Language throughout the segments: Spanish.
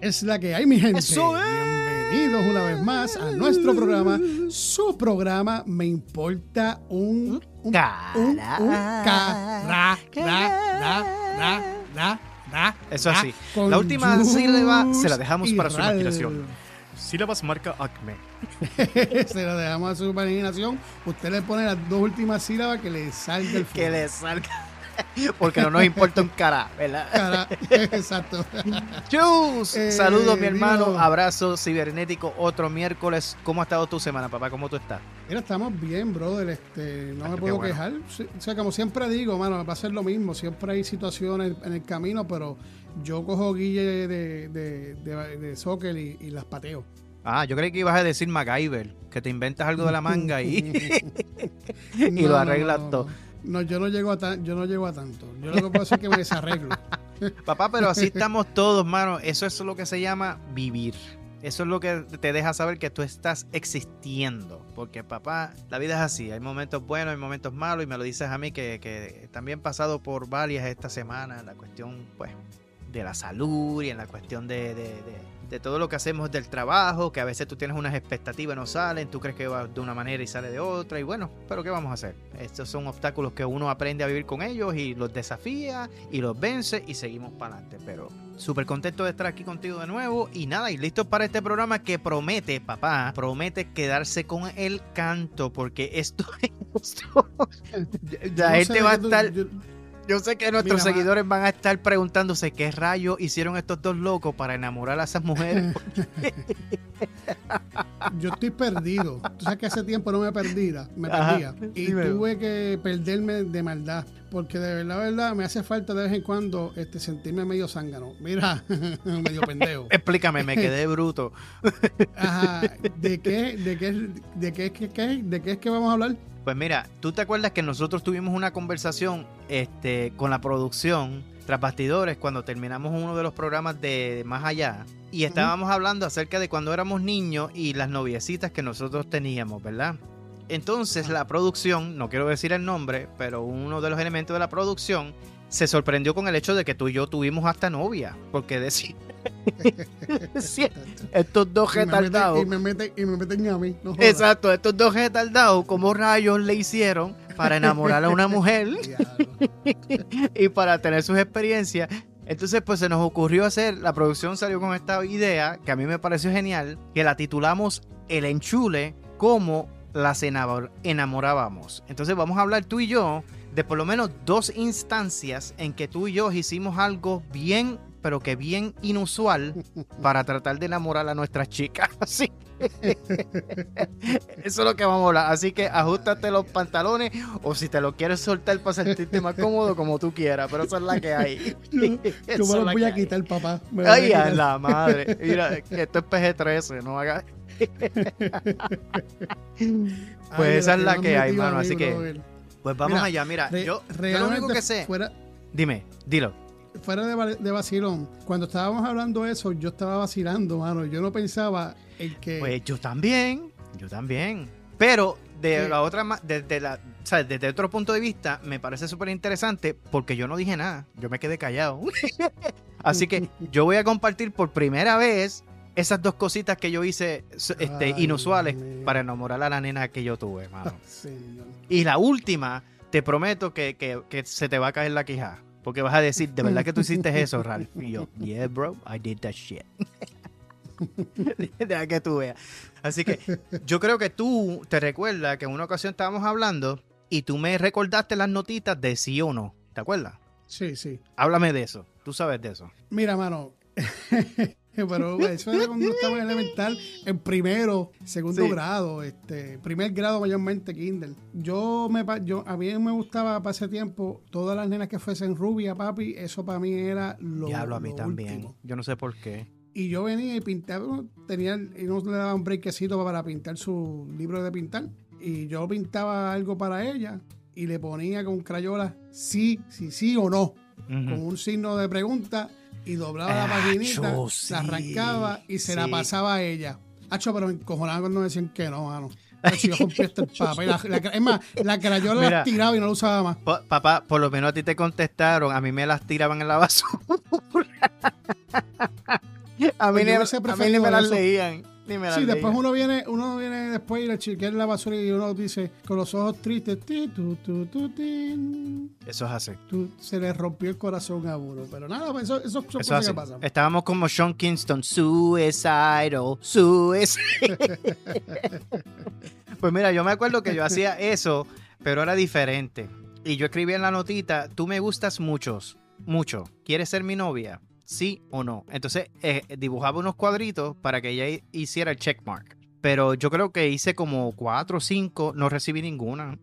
es la que hay, mi gente? Eso es. Bienvenidos una vez más a nuestro programa, su programa Me Importa un... un Cara. un, un ra, ra, ra, ra, ra, ra, Eso así. La última sílaba se la dejamos para su imaginación. Sílabas marca Acme. Se lo dejamos a su imaginación. Usted le pone las dos últimas sílabas que le salga el Que fuego. le salga. Porque no nos importa un cara, ¿verdad? Cara- Exacto. Chus. Eh, Saludos, mi hermano. dilo. Abrazo cibernético. Otro miércoles. ¿Cómo ha estado tu semana, papá? ¿Cómo tú estás? Mira, estamos bien, brother. Este, no me puedo bueno. quejar. O sea, como siempre digo, mano, va a ser lo mismo. Siempre hay situaciones en el camino, pero yo cojo guille de, de, de, de soccer y, y las pateo. Ah, yo creí que ibas a decir MacGyver, que te inventas algo de la manga y, y No, lo arreglas no, no. todo. No, yo no llego a tan, yo no llego a tanto. Yo lo que puedo hacer es que me desarreglo. Papá, pero así estamos todos, mano. Eso es lo que se llama vivir. Eso es lo que te deja saber que tú estás existiendo. Porque, papá, la vida es así. Hay momentos buenos, hay momentos malos. Y me lo dices a mí que, que también he pasado por varias esta semana. La cuestión, pues, de la salud y en la cuestión de, de- de- de todo lo que hacemos del trabajo. Que a veces tú tienes unas expectativas y no salen. Tú crees que va de una manera y sale de otra. Y bueno, pero ¿qué vamos a hacer? Estos son obstáculos que uno aprende a vivir con ellos y los desafía y los vence y seguimos para adelante. Pero súper contento de estar aquí contigo de nuevo y nada, y listos para este programa que promete, papá, promete quedarse con el canto porque esto, esto- la No gente sé va a estar, yo- yo sé que nuestros Mira, seguidores van a estar preguntándose qué rayos hicieron estos dos locos para enamorar a esas mujeres. Yo estoy perdido. Tú sabes que hace tiempo no me perdía, me Ajá, perdía. Y dímelo. tuve que perderme de maldad. Porque de verdad, verdad, me hace falta de vez en cuando este, sentirme medio zángano. Mira, medio pendejo. Explícame, me quedé bruto. Ajá. ¿De qué, de qué, de qué, qué- qué- de qué es que vamos a hablar? Pues mira, ¿tú te acuerdas que nosotros tuvimos una conversación este, con la producción tras bastidores cuando terminamos uno de los programas de Más Allá? Y estábamos hablando acerca de cuando éramos niños y las noviecitas que nosotros teníamos, ¿verdad? Entonces la producción, no quiero decir el nombre, pero uno de los elementos de la producción se sorprendió con el hecho de que tú y yo tuvimos hasta novia. Porque decía, Sí, estos dos Y me, meten, retardados. y, me meten, y me meten a mí. no. Exacto, estos dos retardados, ¿cómo rayos le hicieron para enamorar a una mujer y para tener sus experiencias? Entonces, pues se nos ocurrió hacer, la producción salió con esta idea que a mí me pareció genial, que la titulamos El enchule, como las enamor- enamorábamos. Entonces vamos a hablar tú y yo de por lo menos dos instancias en que tú y yo hicimos algo bien, pero que bien inusual para tratar de enamorar a nuestras chicas. Así eso es lo que vamos a hablar. Así que ajustate los pantalones o si te lo quieres soltar para sentirte más cómodo, como tú quieras. Pero esa es la que hay. Yo me la voy a hay. quitar, papá. Me voy a Ay, a quitar. la madre. Mira, esto es PG-13, no hagas. Pues Ay, esa es la que hay, mano, así que-. Pues vamos Mira, allá. Mira, Re- yo, yo lo único que sé. Fuera, Dime, dilo. Fuera de, de vacilón, cuando estábamos hablando de eso, yo estaba vacilando, mano. Yo no pensaba en que. Pues yo también, yo también. Pero de Sí. la otra, desde la, o sea, desde otro punto de vista, me parece súper interesante porque yo no dije nada, yo me quedé callado. Así que yo voy a compartir por primera vez esas dos cositas que yo hice este, Ay, inusuales para enamorar a la nena que yo tuve, mano. Señor. Y la última, te prometo que, que- que se te va a caer la quija. Porque vas a decir, ¿de verdad que tú hiciste eso, Ralph? Y yo, yeah, bro, I did that shit. Deja que tú veas. Así que yo creo que tú te recuerdas que en una ocasión estábamos hablando y tú me recordaste las notitas de sí o no. ¿Te acuerdas? Sí, sí. Háblame de eso. Tú sabes de eso. Mira, mano. Pero eso era cuando estaba en elemental, en primero, segundo Sí. grado, este, primer grado mayormente Kindle. Yo me yo a mí me gustaba para ese tiempo todas las nenas que fuesen rubia, papi, eso para mí era lo Diablo, a mí también. último. Yo no sé por qué. Y yo venía y pintaba, tenía, y no le daba un breakcito para pintar su libro de pintar. Y yo pintaba algo para ella y le ponía con crayola sí, sí, sí o no, con un signo de pregunta y doblaba la paginita, cho, la sí, arrancaba y se la pasaba a ella. Hacho, pero me encojonaba cuando me decían que no, mano. Si yo rompí hasta el. La, la- es más, la crayola Mira. la tiraba y no la usaba más. Pa- papá, por lo menos a ti te contestaron. A mí me las tiraban en la basura. A mí, Pues ni, a mí ni me las leían. Ni me las Sí, después uno viene, uno viene después y le chequea en la basura y uno dice con los ojos tristes, ti, tu, tu, tu, tin, Eso es así. se le rompió el corazón a uno. Pero nada, pues eso, eso son Eso es cosas así. que pasan. Estábamos como Sean Kingston, suicidal, suicide. pues mira, yo me acuerdo que yo hacía eso, pero era diferente. Y yo escribía en la notita, tú me gustas muchos, mucho. ¿Quieres ser mi novia? ¿Sí o no? Entonces eh, dibujaba unos cuadritos para que ella hi- hiciera el checkmark. Pero yo creo que hice como cuatro o cinco, no recibí ninguna.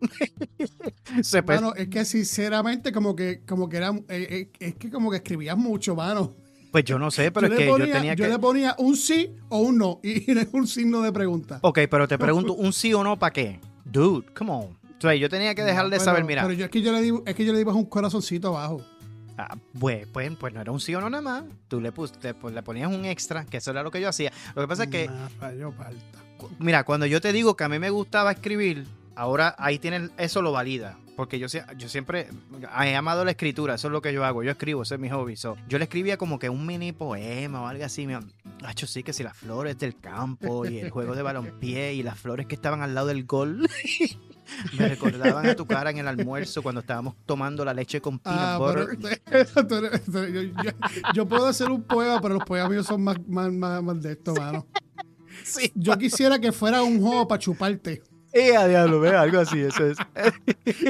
Se Mano, es que sinceramente como que, como que era, eh, eh, es que como que escribías mucho, mano. pues yo no sé, pero yo es que ponía, yo tenía yo que... le ponía un sí o un no y un signo de pregunta. Ok, pero te pregunto, ¿un sí o no para qué? Dude, come on. Sea, yo tenía que dejar de No, saber, mira, Pero yo es que yo le digo, es que yo le dibujo un corazoncito abajo. Ah, pues, pues, pues no era un sí o no nada más. Tú le, pus- pues, le ponías un extra, que eso era lo que yo hacía. Lo que pasa es que, Nah, cu- mira, cuando yo te digo que a mí me gustaba escribir, ahora ahí tienes, eso lo valida. Porque yo, yo siempre he amado la escritura, eso es lo que yo hago. Yo escribo, ese es mi hobby. So, yo le escribía como que un mini poema o algo así. Me, hecho sí, que si las flores del campo y el juego de balompié y las flores que estaban al lado del gol. Me recordaban a tu cara en el almuerzo cuando estábamos tomando la leche con peanut Ah, butter. pero, yo, yo- yo puedo hacer un poema, pero los poemas míos son más, más, más, más de esto, mano. Sí. Yo quisiera que fuera un juego para chuparte Eh, a diablo, ve, algo así, eso es.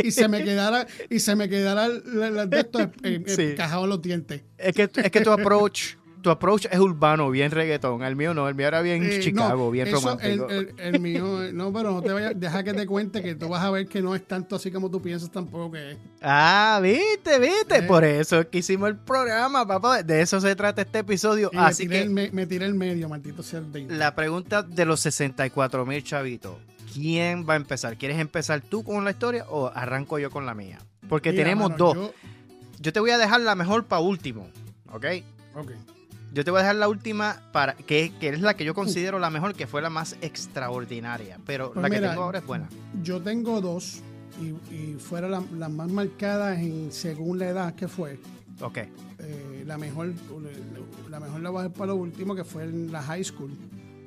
y se me quedara y se me quedara la, la- de esto encajado en los dientes. Es que, es que tu approach, tu approach es urbano, bien reggaetón. El mío no, el mío era bien Eh, Chicago, no, bien eso, romántico. El, el- el mío, eh, no, pero no te vayas, deja que te cuente que tú vas a ver que no es tanto así como tú piensas tampoco que es. Ah, viste, viste. Eh. Por eso es que hicimos el programa, papá. De eso se trata este episodio. Y Así me, tiré que el, me, me tiré el medio, maldito sea el de la pregunta de los 64 mil chavitos. ¿Quién va a empezar? ¿Quieres empezar tú con la historia o arranco yo con la mía? Porque Mira, tenemos mano, dos. yo- Yo te voy a dejar la mejor para último, ¿ok? ok. Yo te voy a dejar la última para que, que es la que yo considero la mejor, que fue la más extraordinaria. Pero Pues la que tengo ahora es buena. Yo tengo dos y, y fueron la- las más marcadas en según la edad que fue. Ok. Eh, la mejor la mejor la voy a dejar para lo último que fue en la high school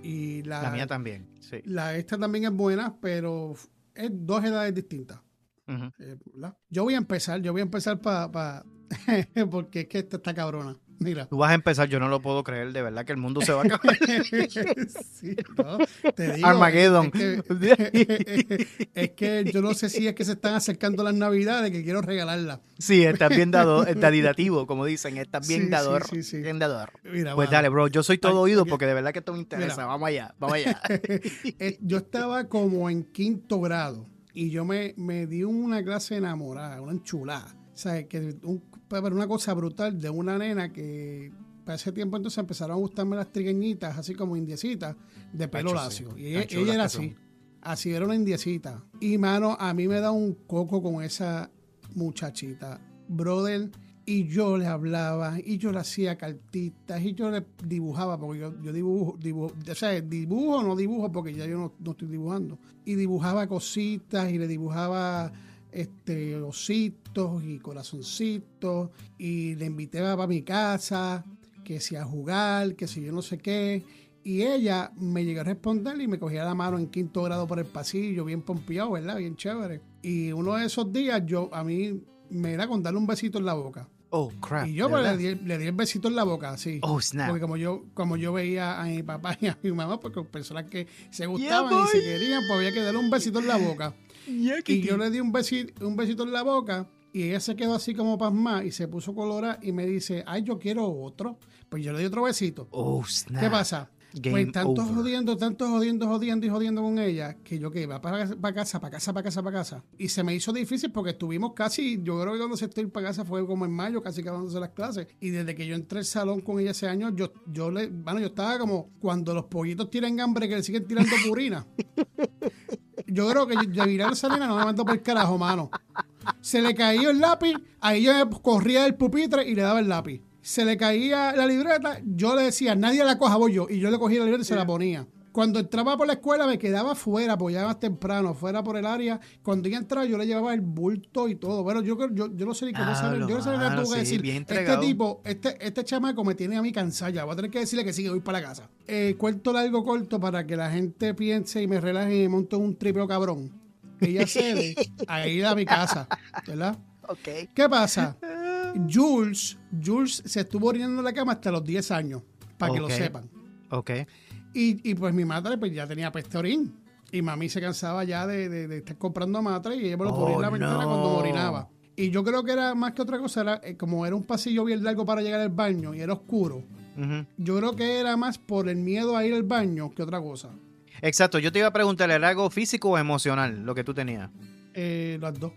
y la, La mía también. Sí. la esta también es buena pero es dos edades distintas eh, ¿verdad? yo voy a empezar yo voy a empezar para porque es que esta está cabrona mira Tú vas a empezar, yo no lo puedo creer, de verdad que el mundo se va a acabar. Sí, no, te digo, Armageddon. Es que, es que yo no sé si es que se están acercando las navidades que quiero regalarla. sí, estás bien dado, dadidativo, como dicen, estás bien Sí, dador. sí, sí. Bien dador. Mira, Pues dale, bro, yo soy todo oído porque de verdad que esto me interesa. Mira. Vamos allá, vamos allá. Eh, yo estaba como en quinto grado y yo me, me di una clase enamorada, una enchulada. O sea, que un- pero una cosa brutal de una nena que para ese tiempo entonces empezaron a gustarme las trigueñitas, así como indiecitas, de pelo lacio. Y ella, era así. Así era una indiecita. Y mano, a mí me da un coco con esa muchachita. Brother, y yo le hablaba, y yo le hacía cartitas, y yo le dibujaba, porque yo, yo dibujo, dibujo, o sea, dibujo no dibujo, porque ya yo no, no estoy dibujando. Y dibujaba cositas, y le dibujaba este ositos y corazoncitos, y le invité para mi casa, que si a jugar, que si yo no sé qué. Y ella me llegó a responder y me cogía la mano en quinto grado por el pasillo, bien pompeado, ¿verdad? Bien chévere. Y uno de esos días, yo a mí me era con darle un besito en la boca. Oh, crap. y yo ¿de pues, le, di, le di el besito en la boca, así. Oh, snap. Porque como yo, como yo veía a mi papá y a mi mamá, porque personas que se gustaban y se querían, pues había que darle un besito en la boca. Yeah, Y yo le di un besito, un besito en la boca y ella se quedó así como pasmada y se puso colorada y me dice, ay, yo quiero otro. Pues yo le di otro besito. Oh, snap. ¿Qué pasa? Game pues tanto over. jodiendo, tanto jodiendo, jodiendo y jodiendo con ella, que yo que iba para, para casa, para casa, para casa, para casa. Y se me hizo difícil porque estuvimos casi, yo creo que cuando se estoy para casa fue como en mayo, casi acabándose las clases. Y desde que yo entré al salón con ella ese año, yo, yo le, bueno, yo estaba como cuando los pollitos tiran hambre que le siguen tirando purina. Yo creo que Yaviral Salina no me mandó por el carajo, mano. Se le caía el lápiz, ahí yo me corría del pupitre y le daba el lápiz. Se le caía la libreta, yo le decía, nadie la coja, voy yo. Y yo le cogía la libreta y se la ponía. Cuando entraba por la escuela me quedaba fuera, porque ya más temprano, fuera por el área. Cuando ella entraba yo le llevaba el bulto y todo. Bueno, yo, yo, yo no sé ni cómo saber. Yo no sé sí, que decir. Este tipo, este, este chamaco me tiene a mí cansada ya. Voy a tener que decirle que sigue voy para la casa. Eh, cuento largo corto para que la gente piense y me relaje y me monte un tripeo cabrón. Ella cede a ir a mi casa, ¿verdad? Ok. ¿Qué pasa? Jules, Jules se estuvo orinando en la cama hasta los 10 años, para que lo sepan. Ok. Y, y pues mi madre pues ya tenía peste orín. Y mami se cansaba ya de, de- de estar comprando matre y ella me lo ponía en la Oh, ventana no. cuando orinaba. Y yo creo que era más que otra cosa, era, eh, como era un pasillo bien largo para llegar al baño y era oscuro, yo creo que era más por el miedo a ir al baño que otra cosa. Exacto, yo te iba a preguntar, ¿era algo físico o emocional lo que tú tenías? Eh, las dos.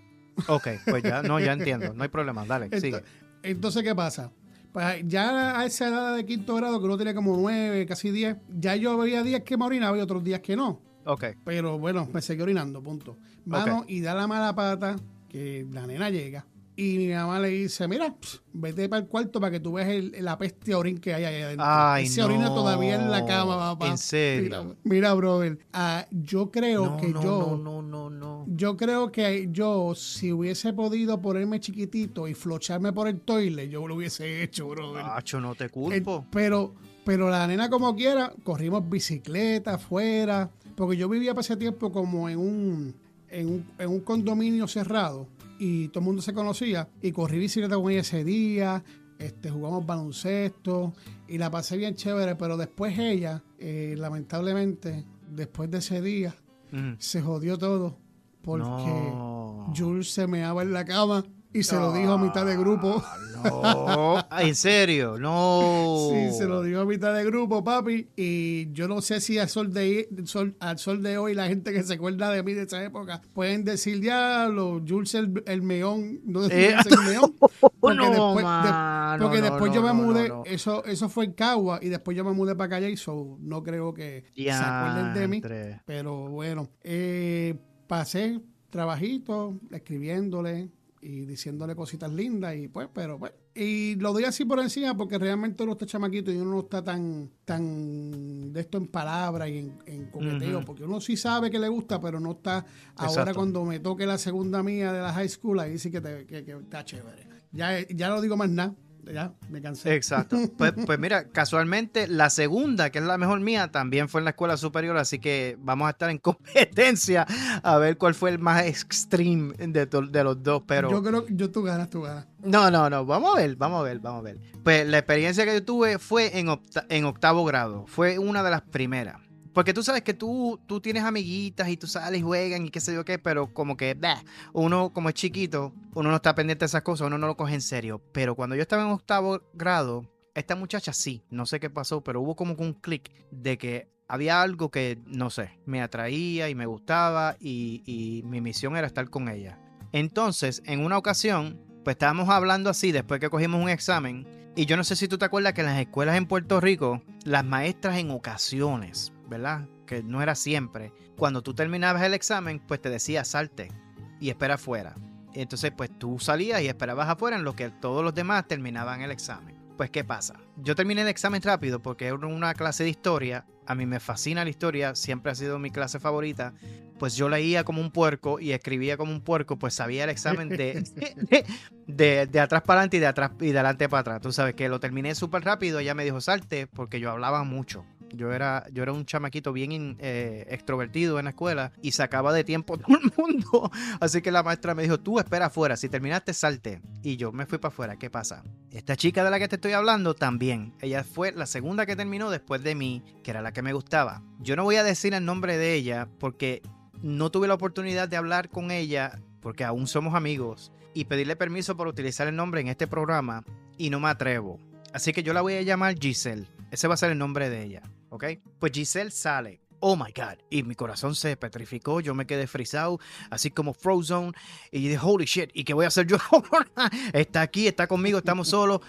Ok, pues ya, no, ya entiendo, no hay problema, dale, Ento- sigue. Entonces, ¿qué pasa? Pues ya a esa edad de quinto grado, que uno tenía como nueve, casi diez, ya yo veía días que me orinaba y otros días que no. Ok, Pero bueno, me seguí orinando, punto. Mano, y da la mala pata que la nena llega. Y mi mamá le dice, mira, pss, vete para el cuarto para que tú veas el, la peste orín que hay ahí adentro. Ay, se orina no. todavía en la cama, papá. ¿En serio? Mira, mira brother, ah, yo creo no, que no, yo... no, no, no, no. Yo creo que yo, si hubiese podido ponerme chiquitito y flocharme por el toile, yo lo hubiese hecho, brother. Nacho, no te Eh, culpo. pero, pero la nena como quiera, corrimos bicicleta afuera, porque yo vivía para ese tiempo como en un, en un, en un condominio cerrado y todo el mundo se conocía y corrí bicicleta con ella ese día, este, jugamos baloncesto y la pasé bien chévere, pero después ella, eh, lamentablemente, después de ese día, Ujú. se jodió todo porque No. Jules se meaba en la cama y se lo dijo a mitad de grupo. No. ¿En serio? No. Sí, se lo dijo a mitad de grupo, papi. Y yo no sé si al sol de, sol, al sol de hoy la gente que se acuerda de mí de esa época pueden decir, diablo, Jules el, el meón. No Eh. el meón. Porque No, después, de- porque no, después yo me mudé. Eso, eso fue en Cagua y después yo me mudé para Calle y so, no creo que se acuerden de mí. Pero bueno, eh, pasé trabajito escribiéndole y diciéndole cositas lindas y pues, pero pues. Y lo doy así por encima porque realmente uno está chamaquito y uno no está tan, tan de esto en palabras y en, en coqueteo, porque uno sí sabe que le gusta, pero no está ahora Exacto. cuando me toque la segunda mía de la high school, ahí sí que, te- que- que está chévere. Ya, ya no digo más nada, ya me cansé. Exacto. Pues, pues mira, casualmente la segunda, que es la mejor mía, también fue en la escuela superior, así que vamos a estar en competencia a ver cuál fue el más extreme de, los dos, pero... Yo creo que yo tú ganas, tú ganas. No, no, no, vamos a ver, vamos a ver, vamos a ver. Pues la experiencia que yo tuve fue en, octa- en octavo grado, fue una de las primeras. Porque tú sabes que tú, tú tienes amiguitas y tú sales y juegan y qué sé yo qué, pero como que uno como es chiquito, uno no está pendiente de esas cosas, uno no lo coge en serio. Pero cuando yo estaba en octavo grado, esta muchacha sí, no sé qué pasó, pero hubo como un clic de que había algo que, no sé, me atraía y me gustaba y, y mi misión era estar con ella. Entonces, en una ocasión, pues estábamos hablando así después que cogimos un examen. Y yo no sé si tú te acuerdas que en las escuelas en Puerto Rico, las maestras en ocasiones, ¿verdad? Que no era siempre. Cuando tú terminabas el examen, pues te decía salte y espera afuera. Entonces, pues tú salías y esperabas afuera en lo que todos los demás terminaban el examen. Pues, ¿qué pasa? Yo terminé el examen rápido porque era una clase de historia. A mí me fascina la historia, siempre ha sido mi clase favorita. Pues yo leía como un puerco y escribía como un puerco, pues sabía el examen de, de, de atrás para adelante y de atrás y de adelante para atrás. Tú sabes que lo terminé súper rápido. Ella me dijo salte porque yo hablaba mucho. Yo era, yo era un chamaquito bien eh, extrovertido en la escuela y sacaba de tiempo todo el mundo. Así que la maestra me dijo, tú espera afuera, si terminaste salte. Y yo me fui para afuera. ¿Qué pasa? Esta chica de la que te estoy hablando también. Ella fue la segunda que terminó después de mí, que era la que me gustaba. Yo no voy a decir el nombre de ella porque no tuve la oportunidad de hablar con ella porque aún somos amigos y pedirle permiso por utilizar el nombre en este programa y no me atrevo. Así que yo la voy a llamar Giselle. Ese va a ser el nombre de ella, ¿ok? Pues Giselle sale. Oh my God. Y mi corazón se petrificó. Yo me quedé frisado, así como Frozen. Y dije, holy shit. ¿Y qué voy a hacer yo ahora? está aquí, está conmigo, estamos solos.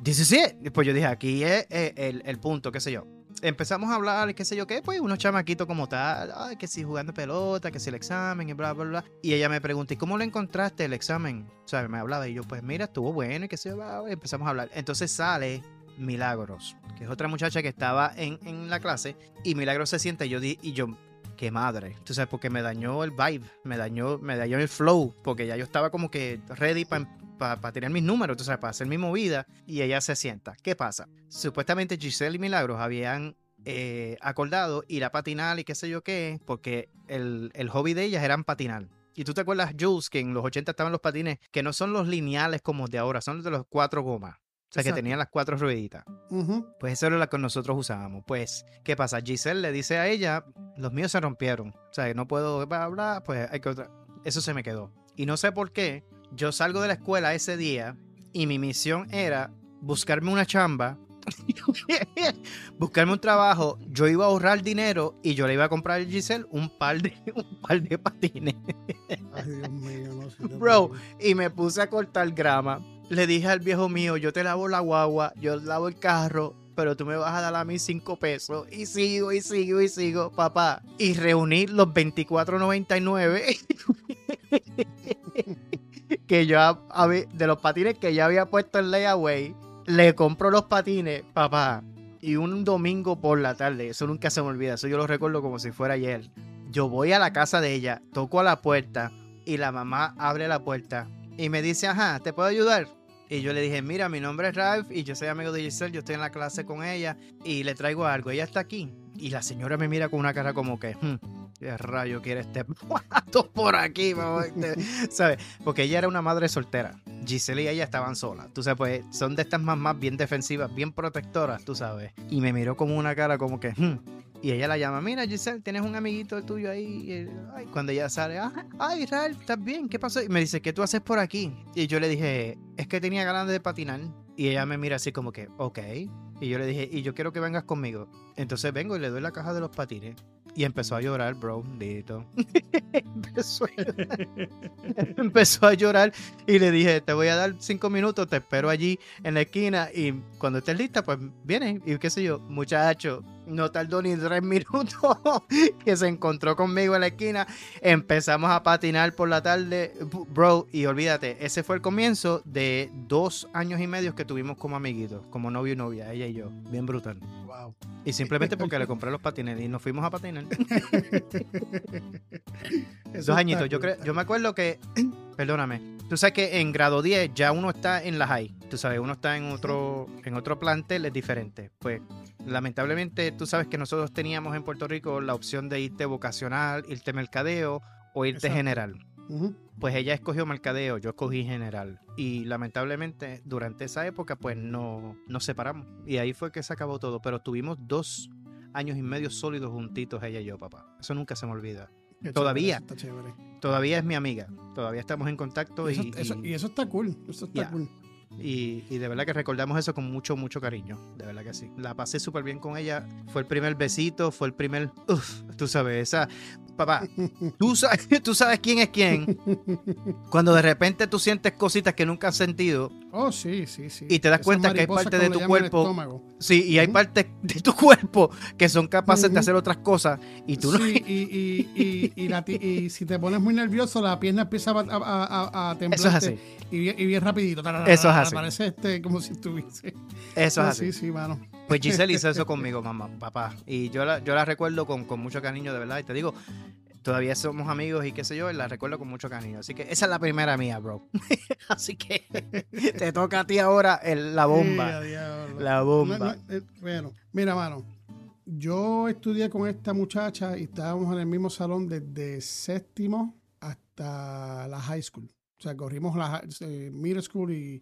Dice, sí. Pues yo dije, aquí es eh, el, el punto, qué sé yo. Empezamos a hablar, qué sé yo qué, pues unos chamaquitos como tal, ay, que si jugando pelota, que si el examen y bla, bla, bla. Y ella me pregunta, ¿y cómo lo encontraste el examen? O sea, me hablaba y yo, pues mira, estuvo bueno y qué sé yo, bla, bla, empezamos a hablar. Entonces sale Milagros, que es otra muchacha que estaba en, en la clase, y Milagros se sienta y yo, di, y yo qué madre. Tú sabes, porque me dañó el vibe, me dañó, me dañó el flow, porque ya yo estaba como que ready para para tener mis números, tú sabes, para hacer mi movida, y ella se sienta. ¿Qué pasa? Supuestamente Giselle y Milagros habían eh, acordado ir a patinar y qué sé yo qué, porque el, el hobby de ellas eran patinar. Y tú te acuerdas, Jules, que en los 80 estaban los patines que no son los lineales como de ahora, son los de los cuatro gomas. O sea, que tenían las cuatro rueditas. Pues eso era lo que nosotros usábamos. Pues, ¿qué pasa? Giselle le dice a ella, los míos se rompieron. O sea, no puedo hablar, pues hay que otra. Eso se me quedó. Y no sé por qué, yo salgo de la escuela ese día y mi misión era buscarme una chamba, buscarme un trabajo. Yo iba a ahorrar dinero y yo le iba a comprar a Giselle un par de, un par de patines. Ay, Dios mío, no sé. Bro, y me puse a cortar grama le dije al viejo mío, yo te lavo la guagua, yo lavo el carro, pero tú me vas a dar a mí cinco pesos. Y sigo, y sigo, y sigo, papá. Y reunir los 24.99 que yo de los patines que ya había puesto en layaway. Le compro los patines, papá. Y un domingo por la tarde, eso nunca se me olvida, eso yo lo recuerdo como si fuera ayer. Yo voy a la casa de ella, toco a la puerta y la mamá abre la puerta y me dice, ajá, ¿te puedo ayudar? Y yo le dije, mira, mi nombre es Ralph y yo soy amigo de Giselle, yo estoy en la clase con ella y le traigo algo. Ella está aquí. Y la señora me mira con una cara como que, hmm, ¿qué rayo quiere este por aquí? ¿Sabes? Porque ella era una madre soltera. Giselle y ella estaban solas. Tú sabes, pues son de estas mamás bien defensivas, bien protectoras, tú sabes. Y me miró con una cara como que, hmm, y ella la llama, mira Giselle, tienes un amiguito tuyo ahí. Ay, cuando ella sale, ah, ay Israel, ¿estás bien? ¿Qué pasó? Y me dice, ¿qué tú haces por aquí? Y yo le dije, es que tenía ganas de patinar. Y ella me mira así como que, ok. Y yo le dije, y yo quiero que vengas conmigo. Entonces vengo y le doy la caja de los patines. Y empezó a llorar, bro, dito. empezó, empezó a llorar y le dije, te voy a dar cinco minutos, te espero allí en la esquina y cuando estés lista, pues viene. Y qué sé yo, muchacho, no tardó ni tres minutos que se encontró conmigo en la esquina. Empezamos a patinar por la tarde, bro, y olvídate, ese fue el comienzo de dos años y medio que tuvimos como amiguitos, como novio y novia, ella y yo. Bien brutal. Wow. Y simplemente porque le compré los patines y nos fuimos a patinar. dos añitos. Yo, creo, yo me acuerdo que, perdóname, tú sabes que en grado 10 ya uno está en la high. Tú sabes, uno está en otro, en otro plantel, es diferente. Pues lamentablemente tú sabes que nosotros teníamos en Puerto Rico la opción de irte vocacional, irte mercadeo o irte general. Pues ella escogió mercadeo, yo escogí general. Y lamentablemente durante esa época pues no nos separamos. Y ahí fue que se acabó todo. Pero tuvimos dos años y medio sólidos juntitos ella y yo, papá. Eso nunca se me olvida. todavía. Todavía es mi amiga. Todavía estamos en contacto. y, eso, y, eso, está cool. Eso está cool. Y, de verdad que recordamos eso con mucho, mucho cariño. De verdad que sí. La pasé súper bien con ella. Fue el primer besito, fue el primer. Uf, tú sabes, esa. Papá, tú sabes, tú sabes quién es quién. Cuando de repente tú sientes cositas que nunca has sentido. Oh, sí, sí, sí. Y te das cuenta que hay partes de tu cuerpo. Sí, y hay partes de tu cuerpo que son capaces de hacer otras cosas. Y tú sí, y, y, y, y, si te pones muy nervioso, la pierna empieza a, a, a, temblar. Eso es así. Y, bien rapidito. Eso es así. Parece este, como si estuviese. Eso es así. Sí, sí, mano. Pues Giselle hizo eso conmigo, mamá, papá. Y yo la, yo la recuerdo con, con mucho cariño, de verdad. Y te digo, todavía somos amigos y qué sé yo, la recuerdo con mucho cariño. Así que esa es la primera mía, bro. Así que te toca a ti ahora el, la bomba. la bomba. Eh, bueno, mira, mano. Yo estudié con esta muchacha y estábamos en el mismo salón desde séptimo hasta la high school. O sea, corrimos la eh, middle school y,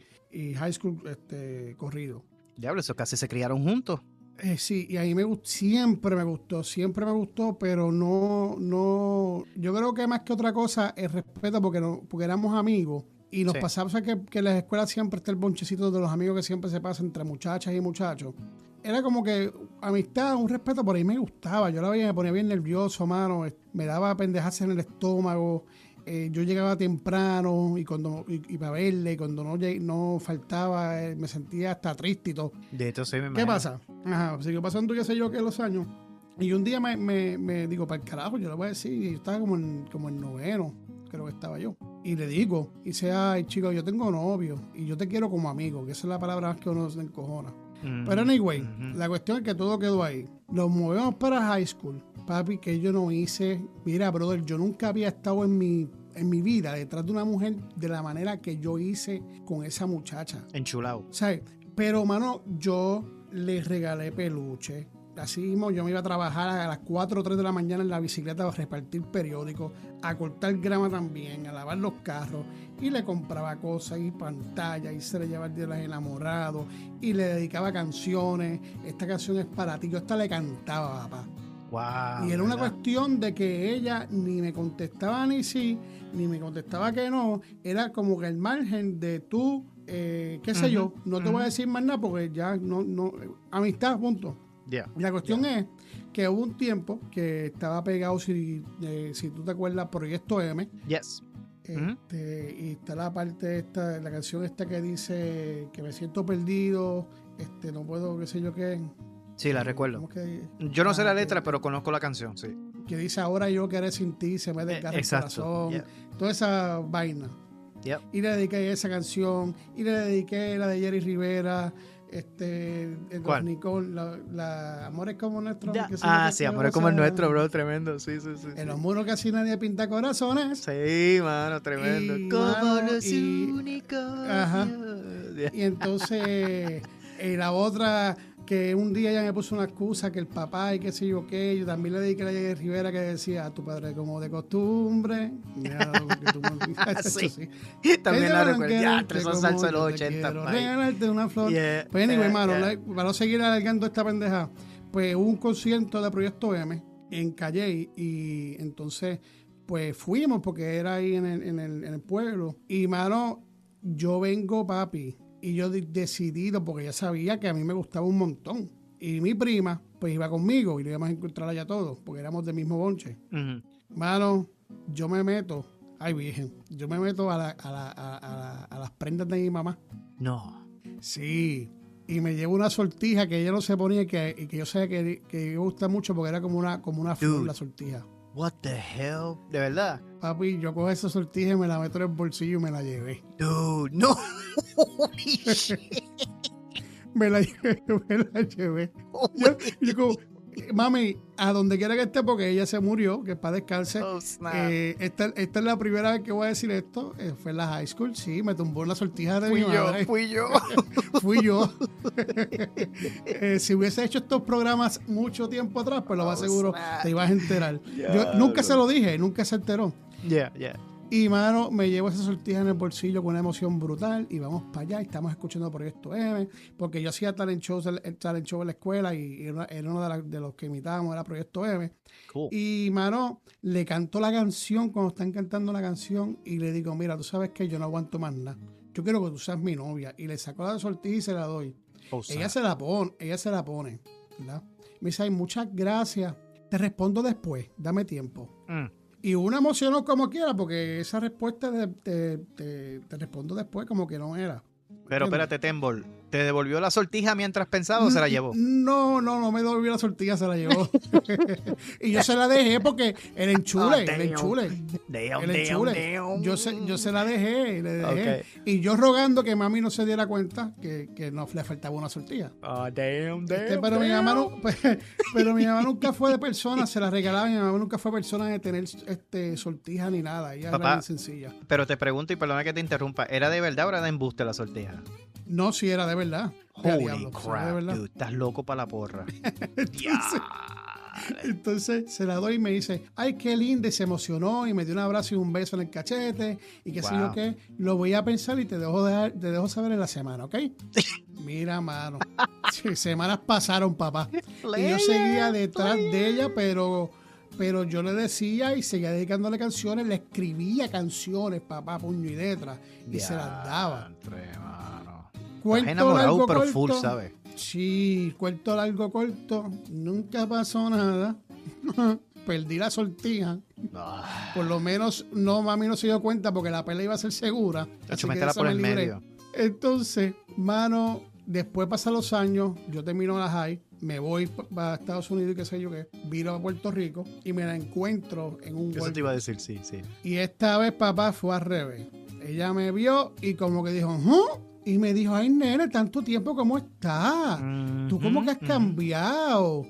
high school este, corrido. Diablo, eso casi se criaron juntos. Eh, sí, y a mí me siempre me gustó, siempre me gustó, pero no, no, yo creo que más que otra cosa, el respeto, porque, no, porque éramos amigos y nos pasaba que, que en las escuelas siempre está el bonchecito de los amigos que siempre se pasa entre muchachas y muchachos. Era como que amistad, un respeto, por ahí me gustaba. Yo la veía, me ponía bien nervioso, mano, me daba pendejas en el estómago. Eh, yo llegaba temprano y cuando y, para verle, y cuando no, no faltaba, eh, me sentía hasta triste y todo. De hecho, sí, me ¿Qué pasa? Ajá, siguió pasando, qué sé yo, que los años. Y un día me, me, digo, para el carajo, yo le voy a decir, y yo estaba como en, como en noveno, creo que estaba yo. Y le digo, y dice, ay, chico, yo tengo novio y yo te quiero como amigo, que esa es la palabra que uno se encojona. Pero anyway, Ujú. la cuestión es que todo quedó ahí. Nos movemos para high school. Papi, que yo no hice. Mira, brother, yo nunca había estado en mi, en mi vida detrás de una mujer de la manera que yo hice con esa muchacha. Enchulado. ¿Sabes? Pero, mano, yo le regalé peluche. Así mismo, yo me iba a trabajar a las 4 o 3 de la mañana en la bicicleta a repartir periódicos, a cortar grama también, a lavar los carros. Y le compraba cosas y pantallas y se le llevaba el día de los enamorados y le dedicaba canciones. Esta canción es para ti. Yo hasta le cantaba, papá. Wow. Y era una ¿verdad? cuestión de que ella ni me contestaba ni sí, ni me contestaba que no. Era como que el margen de tú, eh, qué sé yo, no te voy a decir más nada porque ya no, no, amistad, punto. Yeah. La cuestión es que hubo un tiempo que estaba pegado, si, eh, si tú te acuerdas, Proyecto M. Yes. este, Y está la parte esta, la canción esta que dice que me siento perdido, este, no puedo, qué sé yo qué. Sí, la ¿Cómo recuerdo. que- Yo no sé la letra, que- pero conozco la canción, sí. que dice ahora yo querer sin ti, se me desgarra el Exacto. corazón, Yeah. toda esa vaina. Yep. Y le dediqué esa canción, y le dediqué la de Jerry Rivera, este, el ¿Cuál? Nicole, la, la Amores como nuestro. Ya. Ah, sí, cosa. amor, es como el nuestro, bro. Tremendo. Sí, sí, sí. En sí. los muros casi nadie pinta corazones. Sí, mano, tremendo. Y, Como mano, los y- únicos. Ajá. Yeah. Y entonces, eh, la otra, que un día ella me puso una excusa que el papá y qué sé yo qué, yo también le dediqué a la Jerry Rivera que decía a tu padre como de costumbre. Mira, lo que tú me- Sí. sí. También la recuerdo. Ya, tres son salsa de los yo te 80. quiero papi. regalarte una flor. Yeah, Pues anyway, yeah, mano, yeah. like, para no seguir alargando esta pendeja, pues hubo un concierto de Proyecto M en Calle y entonces pues fuimos porque era ahí en el, en el, en el pueblo. Y mano, yo vengo, papi, y yo de- decidido porque ya sabía que a mí me gustaba un montón. Y mi prima, pues iba conmigo y lo íbamos a encontrar allá todos, porque éramos del mismo bonche. Mano, yo me meto, ay virgen, yo me meto a, la- a la- a- a la- a las prendas de mi mamá. No. Sí, y me llevo una sortija que ella no se ponía y que, y que yo sé que, que me gusta mucho porque era como una, como una flor la sortija. What the hell? ¿De verdad? Papi, yo cojo esa sortija y me la meto en el bolsillo y me la llevé. Dude, no. Holy shit. Me la llevé, me la llevé. Yo, yo como, mami, a donde quiera que esté, porque ella se murió, que para descanse. Oh. Eh, esta, esta es la primera vez que voy a decir esto. eh, fue en la high school, sí, me tumbó la sortija de fui mi yo, madre. fui yo. Fui yo. Eh, si hubiese hecho estos programas mucho tiempo atrás, pues lo más Oh, seguro snap. te ibas a enterar. Yo nunca se lo dije, nunca se enteró. Yeah, yeah. Y mano, me llevo esa sortija en el bolsillo con una emoción brutal y vamos para allá y estamos escuchando Proyecto M, porque yo hacía talent shows, el, el talent show en la escuela y era, era uno de, la- de los que imitábamos, era Proyecto M. Cool. Y mano, le cantó la canción cuando están cantando la canción y le digo, mira, tú sabes que yo no aguanto más nada. Yo quiero que tú seas mi novia. Y le saco la sortija y se la doy. Oh, Ella se la pone, ella se la pone, ¿verdad? Me dice, ay, muchas gracias. Te respondo después, dame tiempo. Mm. Y una emocionó como quiera, porque esa respuesta te, te- te respondo después como que no era. Pero espérate, Tembol. ¿Te devolvió la sortija mientras pensaba o se la llevó? No, no, no me devolvió la sortilla, se la llevó. y yo se la dejé porque el enchule, Ah, el enchule. Damn, El enchule. damn. Yo se, yo se la dejé, le dejé. Y yo rogando que mami no se diera cuenta que, que no le faltaba una sortilla. Ah, damn, damn, Este, pero, mi mamá nu- pero mi mamá nunca fue de persona, se la regalaba, mi mamá nunca fue persona de tener este sortija ni nada, ella Papá. era bien sencilla. Pero te pregunto y perdona que te interrumpa. ¿Era de verdad o era de embuste la sortija? No, si era de verdad. Holy diablo, de crap, verdad. dude. Estás loco para la porra. Entonces, entonces se la doy y me dice, ay, qué linda, y se emocionó y me dio un abrazo y un beso en el cachete y qué sé yo Wow. qué. Lo voy a pensar y te dejo, dejar- te dejo saber en la semana, ¿ok? Mira, mano. Semanas pasaron, papá. Y yo seguía detrás de ella, pero, pero yo le decía y seguía dedicándole canciones, le escribía canciones, papá, puño y letra, y se las daba. Estás Cuento enamorado, largo, pero corto. full, ¿sabes? Sí, cuento largo, corto. Nunca pasó nada. Perdí la sortija. Ah, Por lo menos no, mami no se dio cuenta porque la pelea iba a ser segura. Así que por me el libré. medio. Entonces, mano, después pasan los años, yo termino la high, me voy para Estados Unidos y qué sé yo qué, viro a Puerto Rico y me la encuentro en un Eso te iba a decir, sí, sí. Y esta vez papá fue al revés. Ella me vio y como que dijo, "¿Huh? Y me dijo, ay, nene, tanto tiempo, ¿cómo estás? Tú como que has cambiado.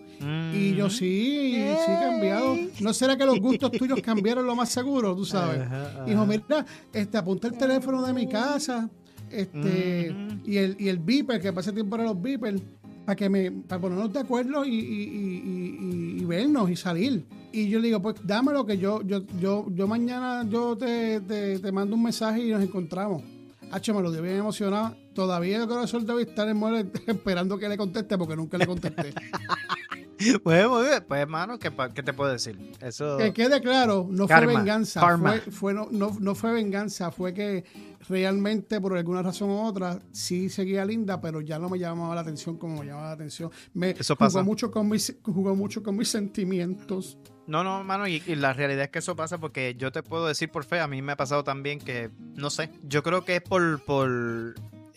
Y yo, sí, sí he cambiado. ¿No será que los gustos tuyos cambiaron lo más seguro, tú sabes? Dijo, mira, este, apunta el teléfono de mi casa este y el y el beeper, que pase tiempo para los beepers, para que me para ponernos de acuerdo y, y, vernos y salir. Y yo le digo, pues dámelo que yo yo yo yo mañana yo te, te, mando un mensaje y nos encontramos. H, me lo dio bien emocionado. Todavía el corazón debe estar en muere esperando que le conteste porque nunca le contesté. pues, pues, hermano, ¿qué, ¿qué, te puedo decir? Eso... Que quede claro, no fue venganza. Fue, fue no, no, no, fue venganza, fue que realmente, por alguna razón u otra, sí seguía linda, pero ya no me llamaba la atención como me llamaba la atención. Me eso pasa. Jugó mucho con mis, jugó mucho con mis sentimientos. No, no, mano, y, la realidad es que eso pasa porque yo te puedo decir por fe, a mí me ha pasado también que, no sé, yo creo que es por, por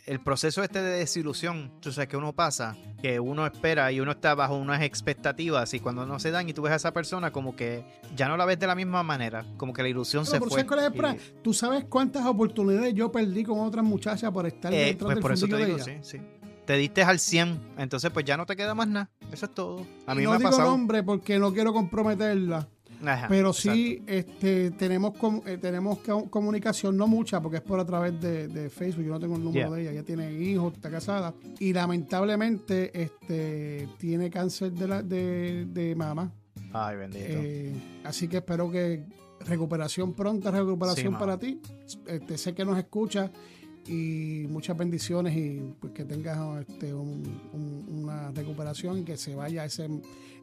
el proceso este de desilusión, tú sabes que uno pasa, que uno espera y uno está bajo unas expectativas y cuando no se dan y tú ves a esa persona como que ya no la ves de la misma manera, como que la ilusión se fue. ¿Tú sabes cuántas oportunidades yo perdí con otras muchachas por estar eh, dentro pues por eso te digo, sí, sí te diste al 100, entonces pues ya no te queda más nada. Eso es todo. A mí no me ha digo pasado. nombre porque no quiero comprometerla. pero sí este, tenemos eh, tenemos comunicación, no mucha, porque es por a través de, Facebook. Yo no tengo el número de ella. Ella tiene hijos, está casada. Y lamentablemente este, tiene cáncer de, la, de, de mama. Ay, bendito. Eh, así que espero que recuperación pronta, recuperación para ti. Este, sé que nos escucha y muchas bendiciones y pues que tengas este, una recuperación y que se vaya ese,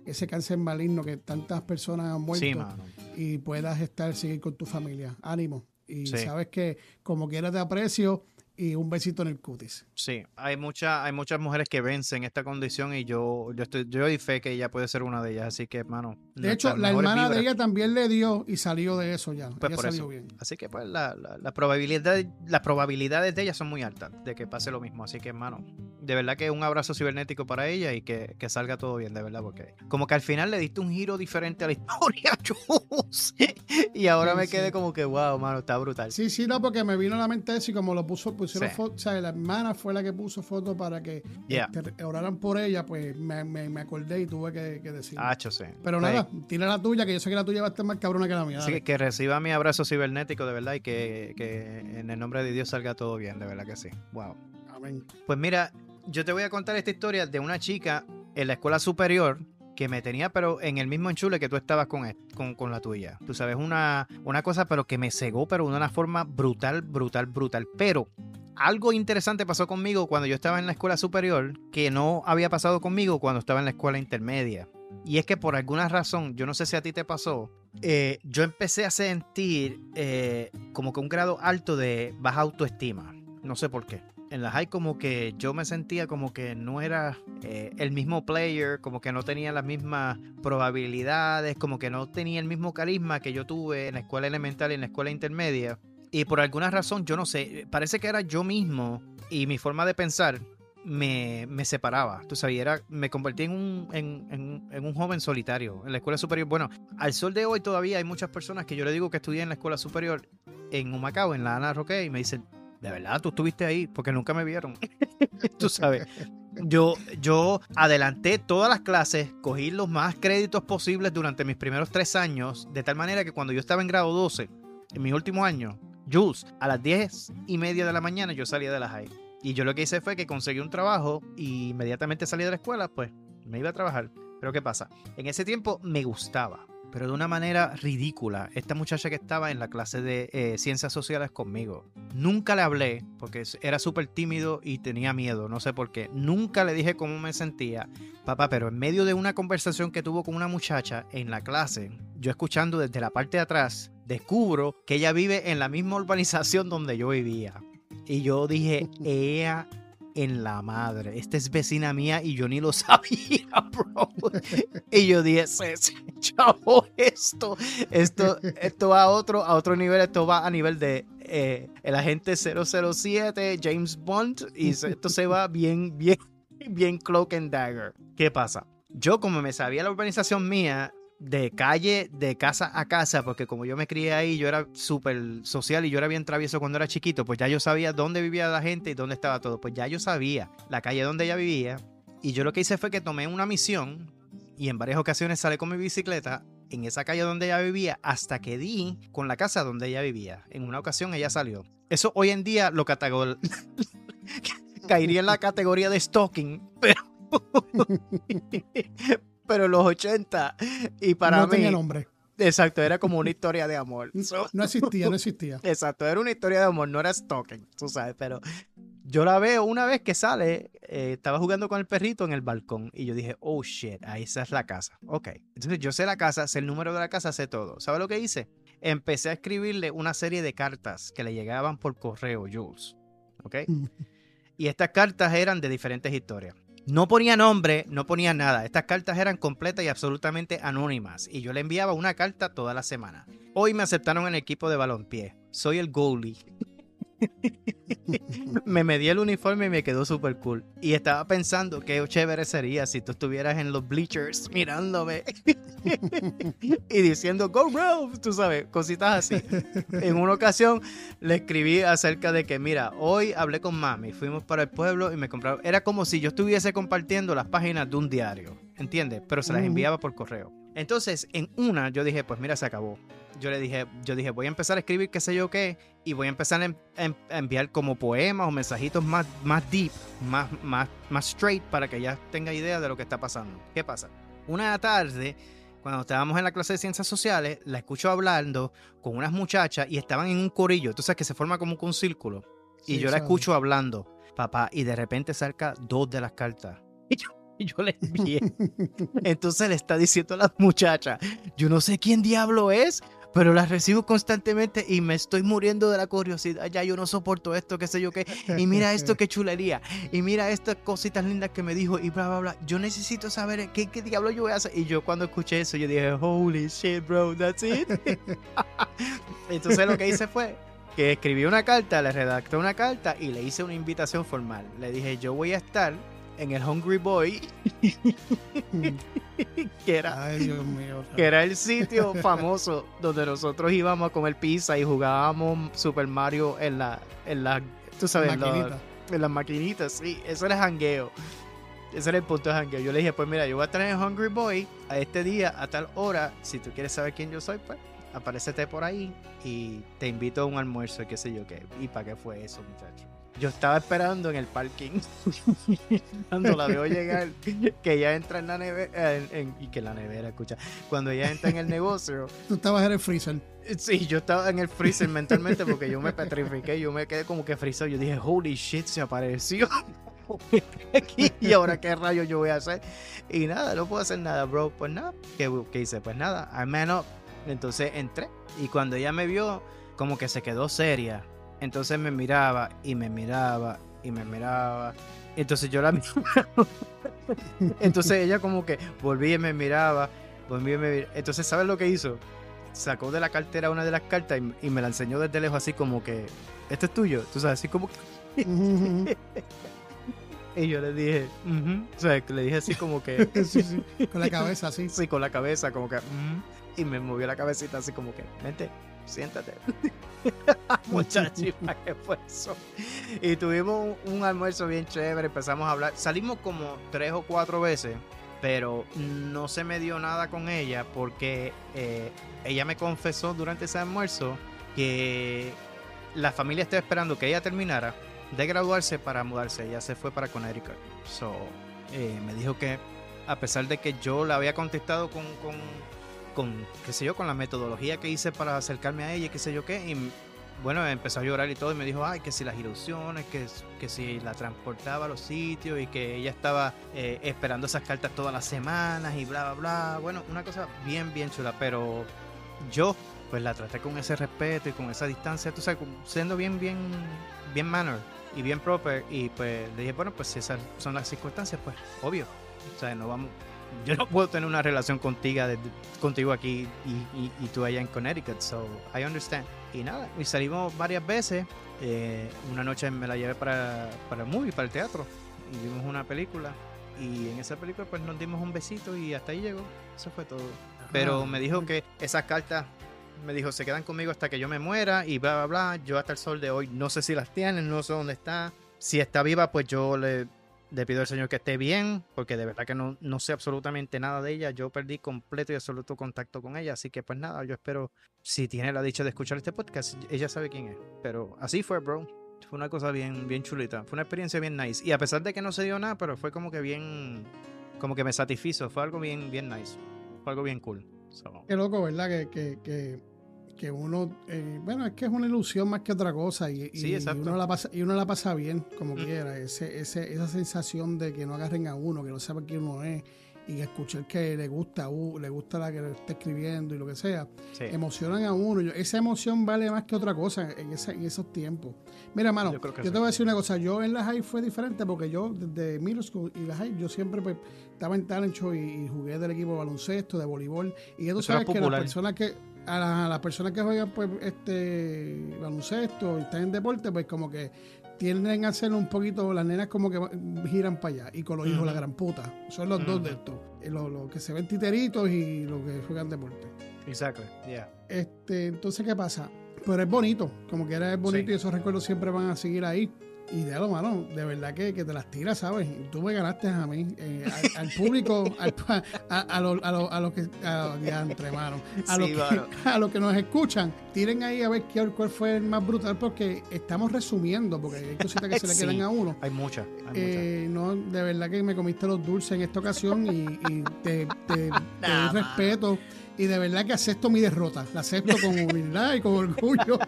ese cáncer maligno que tantas personas han muerto y puedas estar, seguir con tu familia. Ánimo. Y sabes que como quieras te aprecio y un besito en el cutis. Sí, hay, mucha, hay muchas mujeres que vencen esta condición y yo, yo, estoy, yo doy fe que ella puede ser una de ellas, así que, hermano. De hecho, la hermana de ella también le dio y salió de eso ya. Pues por eso. Así que, pues, la, la, probabilidad, las probabilidades de ella son muy altas de que pase lo mismo. Así que, hermano, de verdad que un abrazo cibernético para ella y que, que salga todo bien, de verdad, porque como que al final le diste un giro diferente a la historia, y ahora me quedé como que, wow, mano, está brutal. Sí, sí, no, porque me vino a la mente eso y como lo puso, pusieron fotos, o sea, la hermana fue la que puso fotos para que este, oraran por ella, pues me, me, acordé y tuve que, que decir. Ah, sí. Pero nada, tira la tuya, que yo sé que la tuya va a estar más cabrona que la mía. Así que, reciba mi abrazo cibernético, de verdad, y que, que en el nombre de Dios salga todo bien, de verdad que sí. Wow. Amén. Pues mira, yo te voy a contar esta historia de una chica en la escuela superior que me tenía, pero en el mismo enchule que tú estabas con, con, con, la tuya. Tú sabes, una, una cosa, pero que me cegó, pero de una forma brutal, brutal, brutal. Pero algo interesante pasó conmigo cuando yo estaba en la escuela superior que no había pasado conmigo cuando estaba en la escuela intermedia. Y es que por alguna razón, yo no sé si a ti te pasó, eh, yo empecé a sentir eh, como que un grado alto de baja autoestima. No sé por qué en la high como que yo me sentía como que no era eh, el mismo player, como que no tenía las mismas probabilidades, como que no tenía el mismo carisma que yo tuve en la escuela elemental y en la escuela intermedia. Y por alguna razón, yo no sé, parece que era yo mismo y mi forma de pensar me, me separaba. Tú sabes, era, me convertí en un, en, en, un joven solitario en la escuela superior. Bueno, al sol de hoy todavía hay muchas personas que yo le digo que estudié en la escuela superior en Humacao, en la Ana Roque, y me dicen, de verdad, tú estuviste ahí porque nunca me vieron. tú sabes. Yo, yo adelanté todas las clases, cogí los más créditos posibles durante mis primeros tres años, de tal manera que cuando yo estaba en grado 12, en mi último año, Jules, a las 10 y media de la mañana yo salía de la high. Y yo lo que hice fue que conseguí un trabajo y inmediatamente salí de la escuela, pues me iba a trabajar. Pero ¿qué pasa? En ese tiempo me gustaba pero de una manera ridícula. Esta muchacha que estaba en la clase de eh, ciencias sociales conmigo. Nunca le hablé porque era súper tímido y tenía miedo, no sé por qué. Nunca le dije cómo me sentía, papá, pero en medio de una conversación que tuvo con una muchacha en la clase, yo escuchando desde la parte de atrás, descubro que ella vive en la misma urbanización donde yo vivía. Y yo dije, ella en la madre. Esta es vecina mía y yo ni lo sabía, bro. y yo dije, chavo, esto, esto, esto va a otro, a otro nivel, esto va a nivel de eh, el agente 007, James Bond, y esto se va bien, bien, bien cloak and dagger. ¿Qué pasa? Yo como me sabía la urbanización mía, de calle, de casa a casa, porque como yo me crié ahí, yo era súper social y yo era bien travieso cuando era chiquito, pues ya yo sabía dónde vivía la gente y dónde estaba todo. Pues ya yo sabía la calle donde ella vivía. Y yo lo que hice fue que tomé una misión y en varias ocasiones salí con mi bicicleta en esa calle donde ella vivía hasta que di con la casa donde ella vivía. En una ocasión ella salió. Eso hoy en día lo caería en la categoría de stalking, pero pero los 80 y para no mí tenía nombre. Exacto, era como una historia de amor. No existía, no existía. Exacto, era una historia de amor, no era stalking, tú sabes, pero yo la veo una vez que sale, eh, estaba jugando con el perrito en el balcón y yo dije, oh shit, ahí esa es la casa. Ok, entonces yo sé la casa, sé el número de la casa, sé todo. ¿Sabes lo que hice? Empecé a escribirle una serie de cartas que le llegaban por correo, Jules. ¿Ok? y estas cartas eran de diferentes historias. No ponía nombre, no ponía nada. Estas cartas eran completas y absolutamente anónimas. Y yo le enviaba una carta toda la semana. Hoy me aceptaron en el equipo de balompié. Soy el goalie. me medí el uniforme y me quedó súper cool. Y estaba pensando qué chévere sería si tú estuvieras en los bleachers mirándome y diciendo Go Ralph, tú sabes, cositas así. En una ocasión le escribí acerca de que, mira, hoy hablé con mami, fuimos para el pueblo y me compraron. Era como si yo estuviese compartiendo las páginas de un diario, ¿entiendes? Pero se las enviaba por correo. Entonces, en una, yo dije, pues mira, se acabó yo le dije, yo dije, voy a empezar a escribir qué sé yo qué, y voy a empezar a, enviar como poemas o mensajitos más, más deep, más, más, más straight, para que ella tenga idea de lo que está pasando. ¿Qué pasa? Una tarde, cuando estábamos en la clase de ciencias sociales, la escucho hablando con unas muchachas y estaban en un corillo, sabes que se forma como un círculo, y yo la escucho hablando, papá, y de repente saca dos de las cartas. Y yo, yo le envié. Entonces le está diciendo a las muchachas, yo no sé quién diablo es, pero las recibo constantemente y me estoy muriendo de la curiosidad. Ya yo no soporto esto, qué sé yo qué. Y mira esto, qué chulería. Y mira estas cositas lindas que me dijo y bla, bla, bla. Yo necesito saber qué, qué diablo yo voy a hacer. Y yo cuando escuché eso, yo dije, holy shit, bro, that's it. Entonces lo que hice fue que escribí una carta, le redacté una carta y le hice una invitación formal. Le dije, yo voy a estar en el Hungry Boy, que, era, que era el sitio famoso donde nosotros íbamos a comer pizza y jugábamos Super Mario en la, en la, tú sabes, en las maquinitas, sí, eso era jangueo. Ese era el punto de jangueo. Yo le dije, pues mira, yo voy a estar en el Hungry Boy a este día, a tal hora. Si tú quieres saber quién yo soy, pues aparecete por ahí y te invito a un almuerzo, qué sé yo qué. ¿Y para qué fue eso, muchacho? Yo estaba esperando en el parking cuando la veo llegar, que ella entra en la nevera, y que la nevera, escucha, cuando ella entra en el negocio. Tú estabas en el freezer. Sí, yo estaba en el freezer mentalmente porque yo me petrifiqué, yo me quedé como que freezer. Yo dije, holy shit, se apareció. y ahora qué rayos yo voy a hacer. Y nada, no puedo hacer nada, bro. Pues nada, ¿qué, qué hice? Pues nada, I man up. Entonces entré y cuando ella me vio, como que se quedó seria entonces me miraba y me miraba y me miraba. Entonces yo la miraba. Entonces ella como que volvía y me miraba, volvía y me miraba. Entonces, ¿sabes lo que hizo? Sacó de la cartera una de las cartas y, me la enseñó desde lejos así como que, esto es tuyo. Tú sabes, así como... y yo le dije, o sea, le dije así como que... sí, sí, con la cabeza así. Sí, con la cabeza como que... y me movió la cabecita así como que, vente siéntate. Muchacho, ¿qué fue eso? Y tuvimos un, almuerzo bien chévere, empezamos a hablar. Salimos como tres o cuatro veces, pero no se me dio nada con ella porque eh, ella me confesó durante ese almuerzo que la familia estaba esperando que ella terminara de graduarse para mudarse. Ella se fue para Connecticut. So, eh, me dijo que a pesar de que yo la había contestado con con, qué sé yo, con la metodología que hice para acercarme a ella, qué sé yo qué, y bueno, empezó a llorar y todo, y me dijo, ay, que si las ilusiones, que, que si la transportaba a los sitios y que ella estaba eh, esperando esas cartas todas las semanas y bla, bla, bla. Bueno, una cosa bien, bien chula, pero yo pues la traté con ese respeto y con esa distancia, tú sabes, siendo bien, bien, bien manner y bien proper, y pues le dije, bueno, pues si esas son las circunstancias, pues obvio, o sea, no vamos, yo no puedo tener una relación contigo, contigo aquí y, tú allá en Connecticut, so I understand. Y nada, y salimos varias veces. Eh, una noche me la llevé para, para el movie, para el teatro, y vimos una película. Y en esa película pues nos dimos un besito y hasta ahí llegó. Eso fue todo. pero me dijo que esas cartas, me dijo, se quedan conmigo hasta que yo me muera y bla, bla, bla. Yo hasta el sol de hoy no sé si las tienen, no sé dónde está. Si está viva, pues yo le, le pido al Señor que esté bien, porque de verdad que no, no sé absolutamente nada de ella. Yo perdí completo y absoluto contacto con ella, así que pues nada, yo espero, si tiene la dicha de escuchar este podcast, ella sabe quién es. Pero así fue, bro. Fue una cosa bien, bien chulita. Fue una experiencia bien nice. Y a pesar de que no se dio nada, pero fue como que bien, como que me satisfizo. Fue algo bien, bien nice. Fue algo bien cool. So, Qué loco, ¿verdad? Que, que, que, que uno, eh, bueno, es que es una ilusión más que otra cosa y, y- Sí, y uno la pasa, y uno la pasa bien como Mm. quiera. Ese, ese, esa sensación de que no agarren a uno, que no sepa quién uno es y escuchar que le gusta a u- le gusta la que le está escribiendo y lo que sea, sí. emocionan a uno. Yo- esa emoción vale más que otra cosa en, ese- en esos tiempos. Mira, hermano, Yo que te sí. voy a decir una cosa. Yo en la high fue diferente porque yo desde middle school y la high yo siempre pues, estaba en talent show y, y jugué del equipo de baloncesto, de voleibol. Y tú sabes que las personas que a, la- las personas que juegan pues este baloncesto y están en deporte pues como que tienden a hacerlo un poquito las nenas como que giran para allá y con los hijos la gran puta son los dos de estos eh, los, los que se ven titeritos y los que juegan deporte Exactly. Yeah. este, entonces, ¿qué pasa? Pero es bonito, como que era es bonito Sí. y esos recuerdos siempre van a seguir ahí. Y de lo mano, de verdad que, que te las tiras, ¿sabes? Tú me ganaste a mí, eh, al, al público, al- a, a los a lo, a lo que, a, diantre, mano. a, Sí, los que, a los que nos escuchan, tiren ahí a ver qué, cuál fue el más brutal, porque estamos resumiendo, porque hay cositas que se le Sí. quedan a uno. Hay muchas. Hay muchas. Eh, no, de verdad que me comiste los dulces en esta ocasión y, y te, te- te doy respeto. Y de verdad que acepto mi derrota. La acepto con humildad y con orgullo.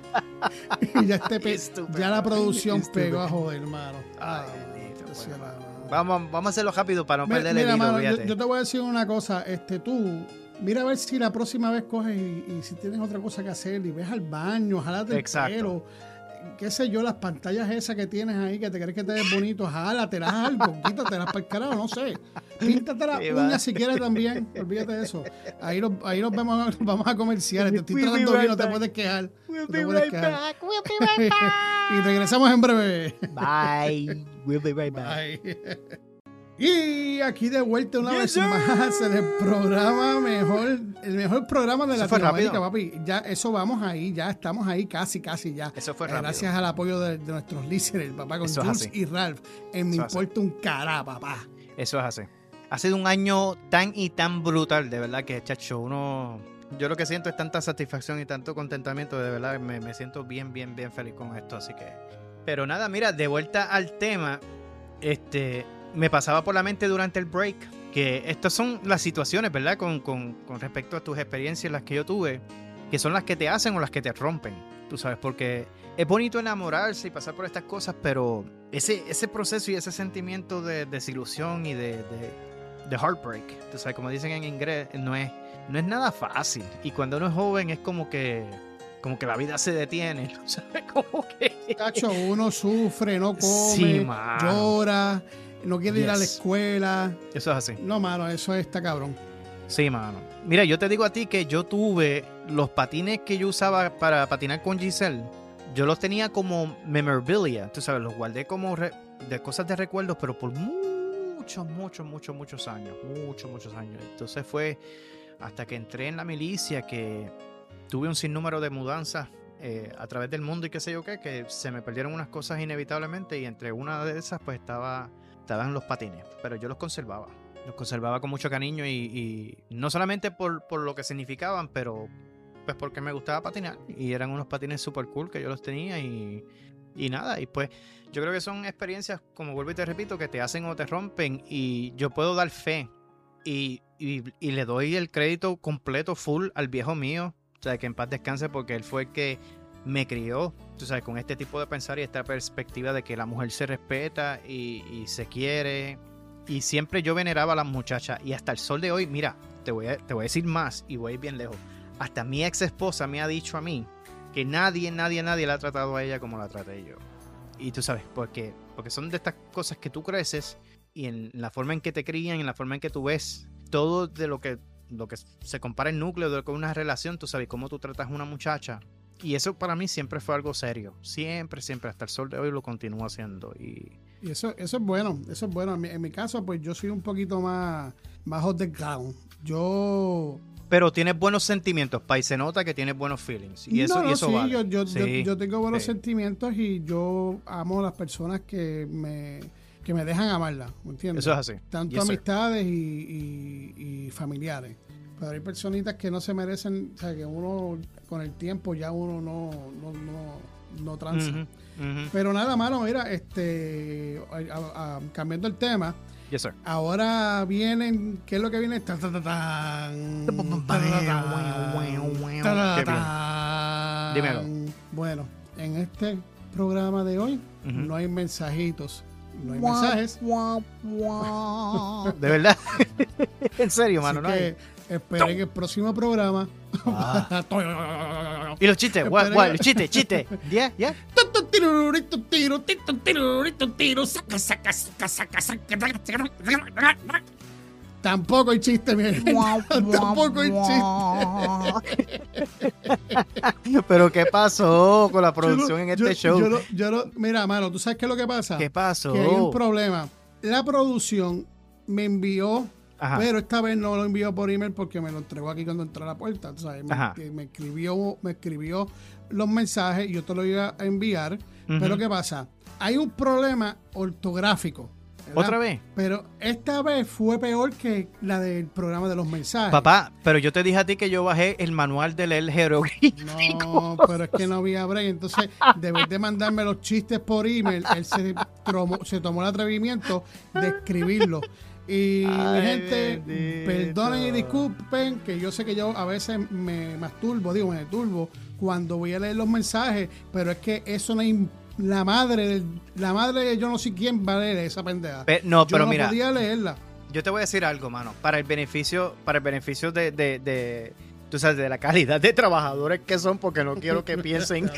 y ya, este pe- ya la producción pegó a joder, hermano. Ay, Ah, Vamos, vamos a hacerlo rápido para no Mi- perder Mira, el hilo, mano, yo, yo te voy a decir una cosa. Este, tú, mira a ver si la próxima vez coges y, y si tienes otra cosa que hacer y ves al baño, jálate el Exacto. pelo. Qué sé yo, las pantallas esas que tienes ahí que te crees que te ves bonito, jálatelas algo, quítatelas para el carajo, no sé. Píntate las uñas si quieres también, olvídate de eso. Ahí los, ahí los vamos, a, los vamos a comerciales, te estoy We'll tratando right bien, no te puedes quejar. We'll no be right quejar. back. We'll be right back. Y regresamos en breve. Bye. We'll be right back. Bye. Y aquí de vuelta una Yes, vez más en el programa mejor, el mejor programa de fue Latinoamérica, rápido. papi. Ya eso vamos ahí, ya estamos ahí casi, casi ya. Eso fue Eh, rápido. Gracias al apoyo de, de nuestros listeners, papá, con Eso Jules y Ralph. En Me importa un cará, papá. Eso es así. Ha sido un año tan y tan brutal, de verdad que, chacho, uno... Yo lo que siento es tanta satisfacción y tanto contentamiento, de verdad, me, me siento bien, bien, bien feliz con esto, así que... Pero nada, mira, de vuelta al tema, este, me pasaba por la mente durante el break que estas son las situaciones, ¿verdad? Con, con, con respecto a tus experiencias, las que yo tuve, que son las que te hacen o las que te rompen, tú sabes, porque es bonito enamorarse y pasar por estas cosas, pero ese, ese proceso y ese sentimiento de desilusión y de, de, de heartbreak, tú sabes, como dicen en inglés, no es, no es nada fácil. Y cuando uno es joven es como que, como que la vida se detiene, ¿tú sabes? Como que... Cacho, uno sufre, no come, Sí, llora, no quiere ir a la escuela. Eso es así. No, mano, eso está cabrón. Sí, mano. Mira, yo te digo a ti que yo tuve los patines que yo usaba para patinar con Giselle. Yo los tenía como memorabilia, tú sabes, los guardé como de cosas de recuerdos, pero por muchos, muchos, muchos, muchos años. Muchos, muchos años. Entonces fue hasta que entré en la milicia que tuve un sinnúmero de mudanzas eh, a través del mundo y qué sé yo qué, que se me perdieron unas cosas inevitablemente y entre una de esas pues estaba, estaban los patines, pero yo los conservaba. Los conservaba con mucho cariño y, no solamente por, por lo que significaban, pero pues porque me gustaba patinar y eran unos patines super cool que yo los tenía y, y nada, y pues yo creo que son experiencias, como vuelvo y te repito, que te hacen o te rompen y yo puedo dar fe y, y- y le doy el crédito completo, full al viejo mío, o sea, que en paz descanse porque él fue el que me crió, tú sabes, con este tipo de pensar y esta perspectiva de que la mujer se respeta y, se quiere. Y siempre yo veneraba a las muchachas. Y hasta el sol de hoy, mira, te voy a, te voy a decir más y voy a ir bien lejos. Hasta mi ex esposa me ha dicho a mí que nadie, nadie, nadie la ha tratado a ella como la traté yo. Y tú sabes, porque, porque son de estas cosas que tú creces y en la forma en que te crían, en la forma en que tú ves todo de lo que, lo que se compara el núcleo de lo una relación, tú sabes cómo tú tratas a una muchacha. Y eso para mí siempre fue algo serio. Siempre, siempre, hasta el sol de hoy lo continúo haciendo. Y Y eso, eso es bueno, eso es bueno. En mi, en mi caso, pues yo soy un poquito más, más hot the ground. Yo pero tienes buenos sentimientos, pa, y se nota que tienes buenos feelings. Y eso, no, no, y eso sí, vale. yo, yo, yo- Sí, yo tengo buenos sí. sentimientos y yo amo a las personas que me, que me dejan amarlas, ¿me entiendes? Eso es así. Tanto Yes, amistades y, y- y familiares. Pero hay personitas que no se merecen, o sea, que uno con el tiempo ya uno no, no, no, no tranza. Ujú, ujú. Pero nada, mano, mira, este, a- a- a- cambiando el tema, Yes, sir. ahora vienen, ¿qué es lo que viene? Ta, ta, ta, tan. Ta, ta, ta, tan. Ta, ta, ¿Qué tan. Dímelo. Bueno, en este programa de hoy Ujú. no hay mensajitos, no hay mensajes. De verdad. en serio, mano. Así no hay. Esperen el próximo programa. Ah. Y los chistes, guay, los chistes, chistes. ¿Ya? ¿Ya? Tirurito, tiro, tito, tirurito, tiro, saca, saca, saca, saca, saca, saca. Tampoco hay chiste, mi gente. Tampoco hay chiste. Pero ¿qué pasó con la producción en este yo- show? yo no- yo no- mira, mano, ¿tú sabes qué es lo que pasa? ¿Qué pasó? Que hay un problema. La producción me envió, Ajá. pero esta vez no lo envió por email porque me lo entregó aquí cuando entré a la puerta. sabes, me, escribió, me escribió los mensajes y yo te lo iba a enviar. Pero ¿qué pasa? Hay un problema ortográfico. ¿verdad? ¿Otra vez? Pero esta vez fue peor que la del programa de los mensajes. Papá, pero yo te dije a ti que yo bajé el manual de leer jeroglífico. No, pero es que no había break. Entonces, debes de mandarme los chistes por email. Él se, tromo- se tomó el atrevimiento de escribirlo. Y mi gente, bendito. perdonen y disculpen que yo sé que yo a veces me masturbo, digo, me turbo cuando voy a leer los mensajes, pero es que eso no es la madre, del- la madre de yo no sé quién va a leer esa pendeja. Pe- no, yo pero no mira, podía leerla. yo te voy a decir algo, mano. Para el beneficio, para el beneficio de, de, de- tú sabes, de la calidad de trabajadores que son, porque no quiero que piensen.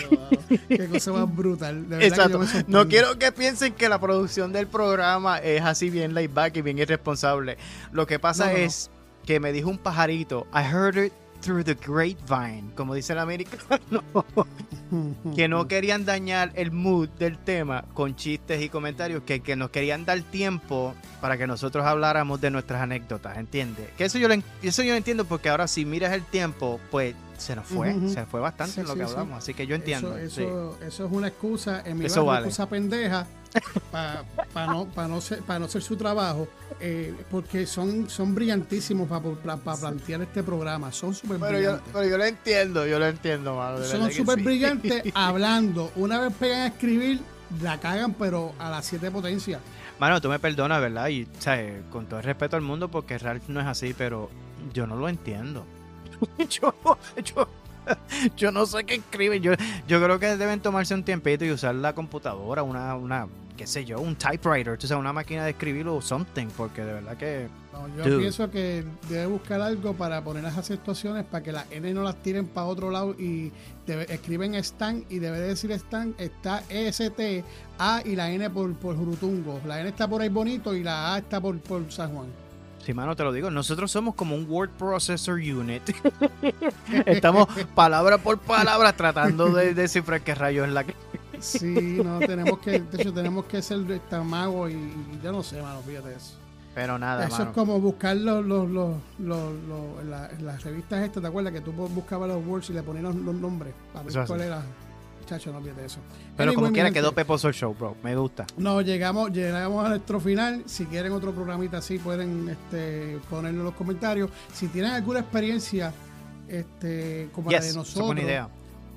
Qué cosa más brutal. De verdad que Exacto. No quiero que piensen que la producción del programa es así bien laid back y bien irresponsable. Lo que pasa No, no, no. es que me dijo un pajarito, I heard it through the grapevine, como dice el americano, que no querían dañar el mood del tema con chistes y comentarios, que, que nos querían dar tiempo para que nosotros habláramos de nuestras anécdotas, ¿entiendes? Que eso yo lo, eso yo lo entiendo porque ahora si miras el tiempo, pues se nos fue, se fue bastante Sí, en lo sí, que sí. hablamos, así que yo entiendo. Eso, eso, eso es una excusa, en mi Eso barrio, vale. excusa pendeja para no, pa no, ser, pa no hacer su trabajo, eh, porque son, son brillantísimos para plantear este programa, son súper Pero yo, brillantes. pero yo lo entiendo, yo lo entiendo, mano. de Son súper sí. brillantes hablando. Una vez pegan a escribir, la cagan, pero a las siete potencias. Mano, tú me perdonas, ¿verdad? Y, ¿sabes? Con todo el respeto al mundo, porque Ralph no es así, pero yo no lo entiendo. yo, yo, yo no sé qué escriben. Yo, yo creo que deben tomarse un tiempito y usar la computadora, una, una qué sé yo, un typewriter, tú sabes, una máquina de escribir o something, porque de verdad que... No, yo Dude. pienso que debe buscar algo para poner esas situaciones para que las N no las tiren para otro lado y debe- escriben Stan y debe decir Stan, está EST, A y la N por, por Jurutungo. La N está por ahí bonito y la A está por, por San Juan. Sí, mano, te lo digo, nosotros somos como un word processor unit. Estamos palabra por palabra tratando de descifrar qué rayos es la que... Sí, no, tenemos que, de hecho, tenemos que ser tan magos y, y yo no sé, mano, fíjate eso. Pero nada, Eso mano. es como buscar los, los, los, los- la- las revistas estas, ¿te acuerdas? Que tú buscabas los words y le ponías los, nombres para ver cuál era. Chacho, no olvides eso. Pero Anyway, como quiera gente, quedó peposo el show, bro. Me gusta. No, llegamos, llegamos a nuestro final. Si quieren otro programita así, pueden este, ponerlo en los comentarios. Si tienen alguna experiencia este, como la de nosotros, idea.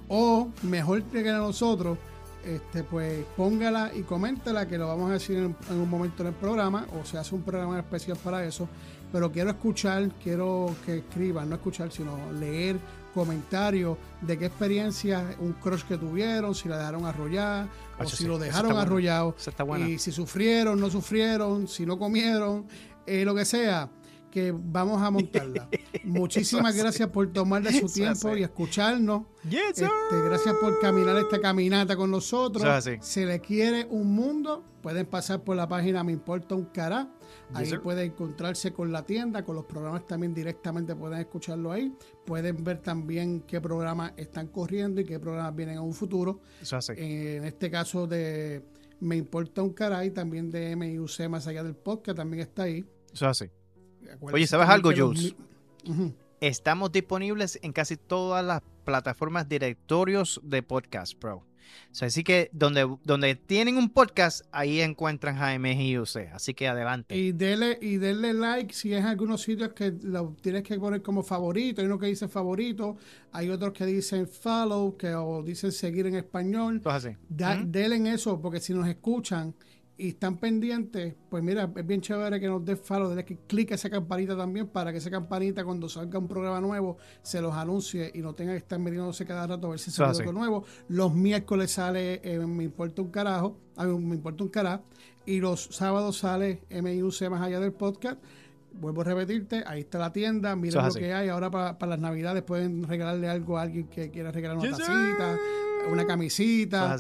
o mejor que la de nosotros, este, pues póngala y coméntela, que lo vamos a decir en, en un momento en el programa, o se hace un programa especial para eso. Pero quiero escuchar, quiero que escriban, no escuchar, sino leer comentarios de qué experiencia, un crush que tuvieron, si la dejaron arrollar, o si sí, lo dejaron está arrollado, está y si sufrieron, no sufrieron, si no comieron, eh, lo que sea, que vamos a montarla. Muchísimas gracias por tomarle su tiempo y escucharnos. Yes, Este, gracias por caminar esta caminata con nosotros. Así. Se le quiere un mundo. Pueden pasar por la página Me Importa un Cará. Ahí Yes, pueden encontrarse con la tienda, con los programas también directamente pueden escucharlo ahí. Pueden ver también qué programas están corriendo y qué programas vienen en un futuro. En este caso de Me Importa un Cará y también de MIUC Más Allá del Podcast también está ahí. Eso es así. Oye, ¿sabes algo, los Jules? estamos disponibles en casi todas las plataformas directorios de podcast, bro. así que donde, donde tienen un podcast, ahí encuentran Jaime y UC. Así que adelante. Y denle, y denle like si es algunos sitios que lo tienes que poner como favorito. Hay uno que dice favorito, hay otros que dicen follow, que o dicen seguir en español. Pues así. Denle eso, porque si nos escuchan y están pendientes, pues mira, es bien chévere que nos dé follow, denle que clique esa campanita también para que esa campanita cuando salga un programa nuevo se los anuncie y no tenga que estar metiéndose cada rato a ver si sale algo nuevo. Los miércoles sale eh, Me Importa un Carajo, a mí Me Importa un Carajo, y los sábados sale MIUC más allá del podcast. Vuelvo a repetirte, ahí está la tienda, miren lo que hay. Ahora para, las navidades pueden regalarle algo a alguien que quiera regalar una tacita, una camisita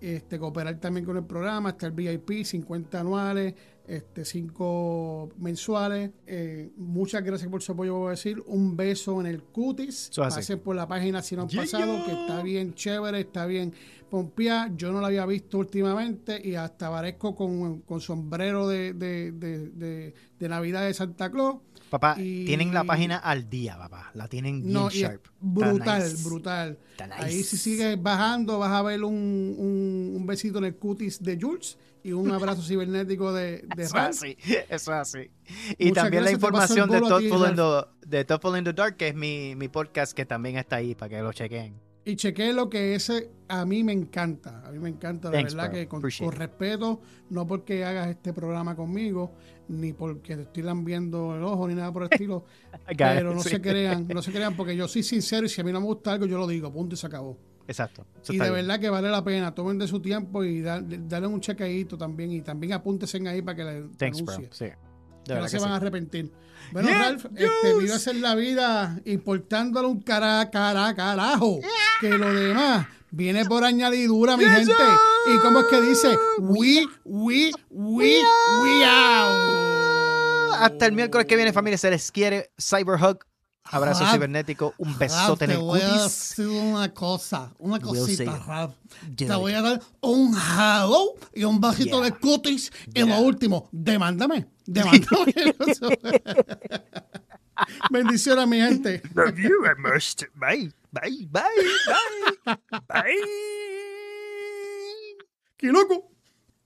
este, cooperar también con el programa, está el VIP, 50 anuales, este, 5 mensuales. Eh, muchas gracias por su apoyo, voy a decir. Un beso en el cutis. Pasen por la página si no han pasado, que está bien chévere, está bien pompeada. Yo no la había visto últimamente y hasta parezco con, con sombrero de, de, de, de Navidad de Santa Claus. Papá, tienen la página al día, papá. La tienen bien sharp. Brutal, brutal. Ahí si sigues bajando vas a ver un, un, besito en el cutis de Jules y un abrazo cibernético de, de Eso es así, eso es así. Y también la información de Thoughtful, in the, de Thoughtful in the Dark, que es mi, mi podcast que también está ahí para que lo chequen. Y chequeé lo que ese a mí me encanta. A mí me encanta, de verdad, que con, con, respeto, no porque hagas este programa conmigo, ni porque te estoy lambiendo el ojo, ni nada por el estilo. pero no se crean, no se crean, porque yo soy sincero y si a mí no me gusta algo, yo lo digo, punto y se acabó. Exacto. y de verdad que vale la pena, tomen de su tiempo y darle un chequeadito también. Y también apúntense ahí para que le Thanks, Sí. que no se van a arrepentir. Bueno, Ralph, este, me iba a hacer la vida importándole un cara, cara, carajo. Que lo demás viene por añadidura, mi gente. ¿Y cómo es que dice? We, we, we, we out. Hasta el miércoles que viene, familia, se les quiere. Cyberhug. Abrazo cibernético, un besote en el cutis. Te voy a decir una cosa, una cosita, Ralph. Te voy a dar un hello y un bajito de cutis. Y lo último, demándame. Demándame. Bendiciones a mi gente. Love you, I must. Bye, bye, bye, bye, bye. ¡Qué loco!